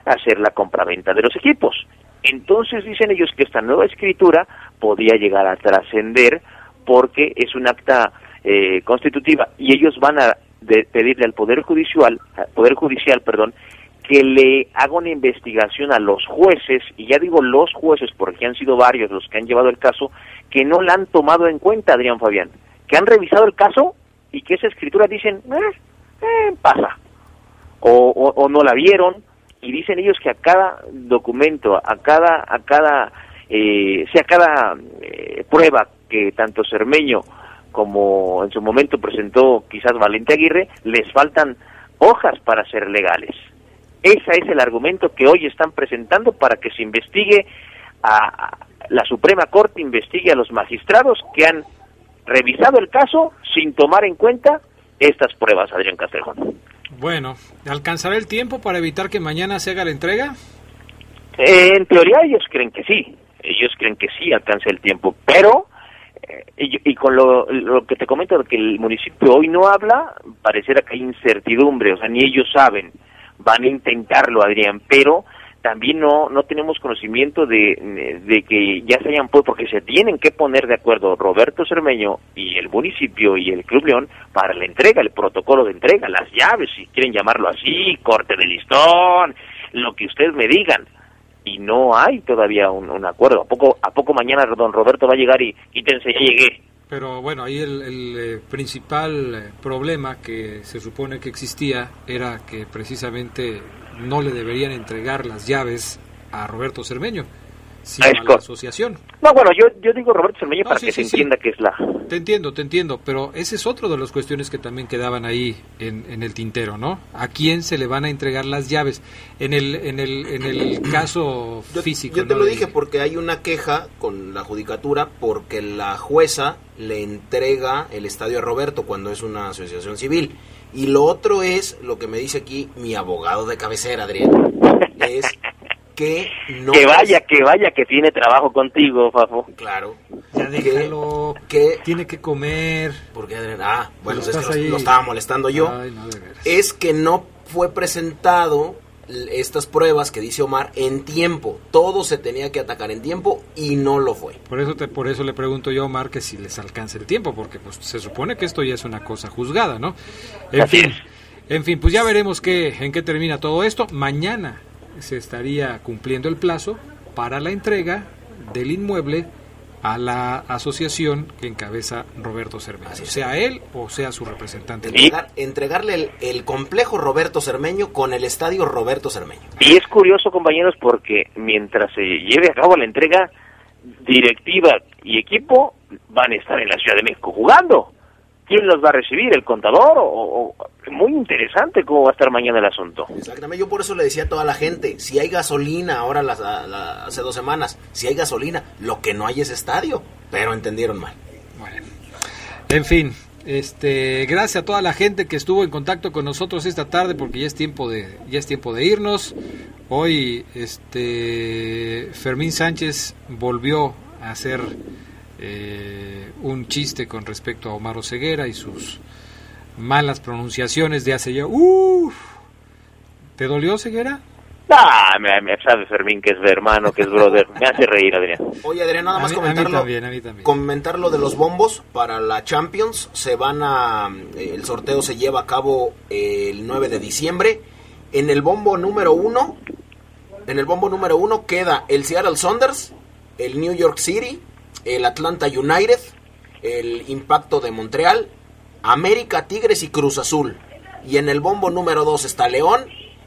hacer la compraventa de los equipos. Entonces dicen ellos que esta nueva escritura podía llegar a trascender porque es un acta eh, constitutiva y ellos van a de pedirle al poder judicial, al poder judicial, perdón, que le haga una investigación a los jueces, y ya digo los jueces porque han sido varios los que han llevado el caso, que no la han tomado en cuenta, Adrián Fabián, que han revisado el caso y que esa escritura dicen, eh, eh, pasa, o, no la vieron, y dicen ellos que a cada documento, a cada, a cada, eh, sea cada eh, prueba que tanto Cermeño como en su momento presentó quizás Valente Aguirre, les faltan hojas para ser legales. Ese es el argumento que hoy están presentando para que se investigue a, la Suprema Corte investigue a los magistrados que han revisado el caso sin tomar en cuenta estas pruebas, Adrián Castrejón. Bueno, ¿alcanzará el tiempo para evitar que mañana se haga la entrega? Eh, en teoría ellos creen que sí, ellos creen que sí alcanza el tiempo, pero y, con lo, que te comento de que el municipio hoy no habla, pareciera que hay incertidumbre, o sea, ni ellos saben, van a intentarlo, Adrián, pero también no no tenemos conocimiento de, de que ya se hayan puesto, porque se tienen que poner de acuerdo Roberto Cermeño y el municipio y el Club León para la entrega, el protocolo de entrega, las llaves, si quieren llamarlo así, corte de listón, lo que ustedes me digan y no hay todavía un, acuerdo. ¿A poco, ¿A poco mañana don Roberto va a llegar y quítense, ya llegué? Pero bueno, ahí el, eh, principal eh, problema que se supone que existía era que precisamente no le deberían entregar las llaves a Roberto Cermeño sí, a la asociación. No, bueno, yo, yo digo Roberto Cermeño para que se entienda que es la... Te entiendo, te entiendo, pero ese es otro de las cuestiones que también quedaban ahí en, en el tintero, ¿no? ¿A quién se le van a entregar las llaves? En el, en el, en el caso físico. Yo te lo dije porque hay una queja con la judicatura porque la jueza le entrega el estadio a Roberto cuando es una asociación civil. Y lo otro es, lo que me dice aquí mi abogado de cabecera, Adrián, es que no que vaya, que vaya, que tiene trabajo contigo, Fafo. Claro. Ya déjalo. Que, tiene que comer. Porque ah, bueno, es que lo, estaba molestando yo. es que no fue presentado estas pruebas que dice Omar en tiempo. Todo se tenía que atacar en tiempo y no lo fue. Por eso te, por eso le pregunto yo a Omar que si les alcanza el tiempo, porque pues se supone que esto ya es una cosa juzgada, ¿no? En fin. En fin, pues ya veremos qué, en qué termina todo esto. Mañana se estaría cumpliendo el plazo para la entrega del inmueble a la asociación que encabeza Roberto Cermeño, sea él o sea su representante. entregarle el, complejo Roberto Cermeño con el estadio Roberto Cermeño. Y es curioso, compañeros, porque mientras se lleve a cabo la entrega, directiva y equipo van a estar en la Ciudad de México jugando. ¿Quién los va a recibir? ¿El contador? O, muy interesante cómo va a estar mañana el asunto. Exactamente, yo por eso le decía a toda la gente, si hay gasolina, ahora hace dos semanas, si hay gasolina, lo que no hay es estadio, pero entendieron mal. Bueno, en fin, este, gracias a toda la gente que estuvo en contacto con nosotros esta tarde, porque ya es tiempo de, ya es tiempo de irnos. Hoy, este, Fermín Sánchez volvió a hacer eh, un chiste con respecto a Omar Ceguera y sus malas pronunciaciones de hace ya. Uf, ¿Te dolió Ceguera? Ah, me, me, sabe Fermín que es hermano, que es brother. Me hace reír, Adrián. Oye, Adrián, nada más comentarlo. Comentar lo de los bombos para la Champions. Se van a. Eh, el sorteo se lleva a cabo el 9 de diciembre. En el bombo número uno. En el bombo número uno queda el Seattle Saunders, el New York City, el Atlanta United, el Impacto de Montreal, América, Tigres y Cruz Azul. Y en el bombo número 2 está León,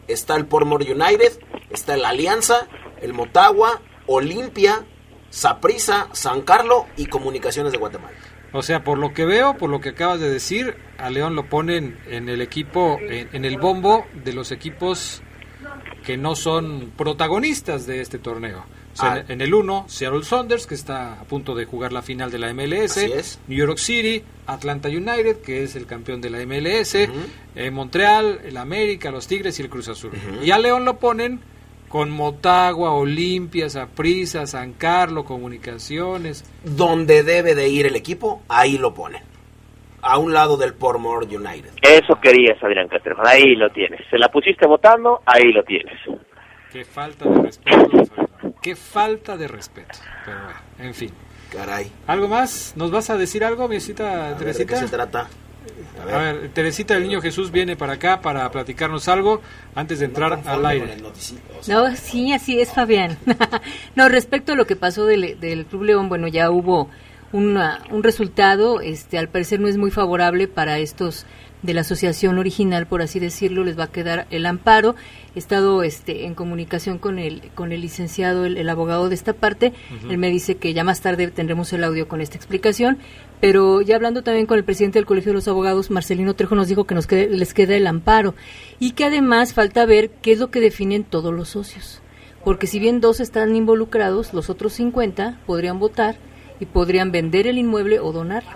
está el Portmore United, está el Alianza, el Motagua, Olimpia, Saprisa, San Carlos y Comunicaciones de Guatemala. O sea, por lo que veo, por lo que acabas de decir, a León lo ponen en el equipo, en el bombo de los equipos que no son protagonistas de este torneo. Ah. en, el 1, Seattle Saunders, que está a punto de jugar la final de la MLS. New York City, Atlanta United, que es el campeón de la MLS. Eh, Montreal, el América, los Tigres y el Cruz Azul. Y a León lo ponen con Motagua, Olimpia, Saprissa, San Carlos, Comunicaciones. Donde debe de ir el equipo, ahí lo ponen. A un lado del Portmore United. Eso querías, Adrián Castro. Ahí lo tienes. Se la pusiste votando, ahí lo tienes. Qué falta de respeto. Qué falta de respeto. Pero bueno, en fin. Caray. ¿Algo más? ¿Nos vas a decir algo, mi Teresita? ¿De qué se trata? A ver. a ver, Teresita del Niño Jesús viene para acá para platicarnos algo antes de entrar al aire. No, sí, así es, Fabián. no, respecto a lo que pasó del, del Club León, bueno, ya hubo una, un resultado, este, al parecer no es muy favorable para estos de la asociación original, por así decirlo, les va a quedar el amparo. He estado este, en comunicación con el, con el licenciado, el, abogado de esta parte. Él me dice que ya más tarde tendremos el audio con esta explicación. Pero ya hablando también con el presidente del Colegio de los Abogados, Marcelino Trejo, nos dijo que nos les queda el amparo y que además falta ver qué es lo que definen todos los socios. Porque si bien dos están involucrados, los otros 50 podrían votar y podrían vender el inmueble o donarlo.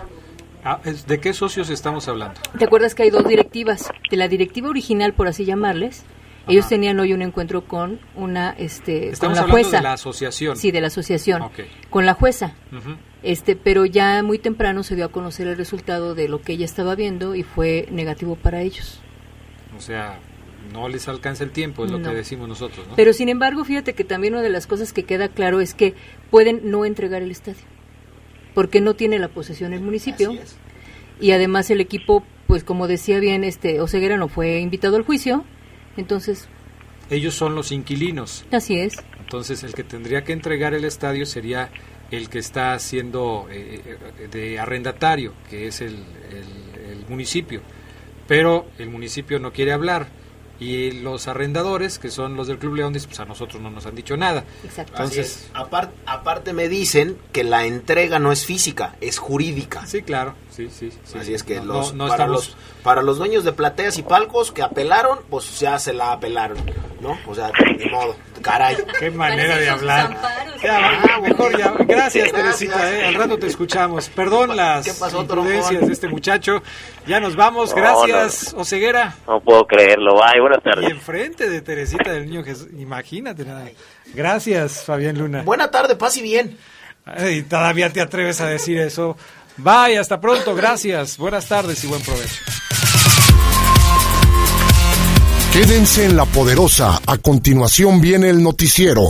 Ah, ¿De qué socios estamos hablando? ¿Te acuerdas que hay dos directivas? De la directiva original, por así llamarles, ellos tenían hoy un encuentro con una este Estamos con la jueza. de la asociación. Sí, de la asociación. Con la jueza. Este, pero ya muy temprano se dio a conocer el resultado de lo que ella estaba viendo y fue negativo para ellos. O sea, no les alcanza el tiempo, es lo que decimos nosotros, ¿no? Pero sin embargo, fíjate que también una de las cosas que queda claro es que pueden no entregar el estadio porque no tiene la posesión el municipio y además el equipo pues como decía bien este Oseguera no fue invitado al juicio entonces ellos son los inquilinos así es entonces el que tendría que entregar el estadio sería el que está haciendo eh, eh, de arrendatario que es el, el municipio pero el municipio no quiere hablar y los arrendadores, que son los del Club León, pues a nosotros no nos han dicho nada. Exacto. Entonces, aparte, aparte me dicen que la entrega no es física, es jurídica. Sí, claro. Sí, sí, Así es que los, para, los, para los dueños de plateas y palcos que apelaron, pues ya se la apelaron, ¿no? O sea, de modo, caray. Qué manera de hablar. Ya, mejor ya. Gracias, Teresita, ¿eh? al rato te escuchamos. Perdón las imprudencias de este muchacho. Ya nos vamos, gracias, Oseguera. No puedo creerlo, bye, buenas tardes. Y enfrente de Teresita del Niño Jesús, imagínate nada. Gracias, Fabián Luna. Buena tarde, paz y bien. Y todavía te atreves a decir eso. Bye, hasta pronto, gracias. Buenas tardes y buen provecho. Quédense en la poderosa. A continuación viene el noticiero.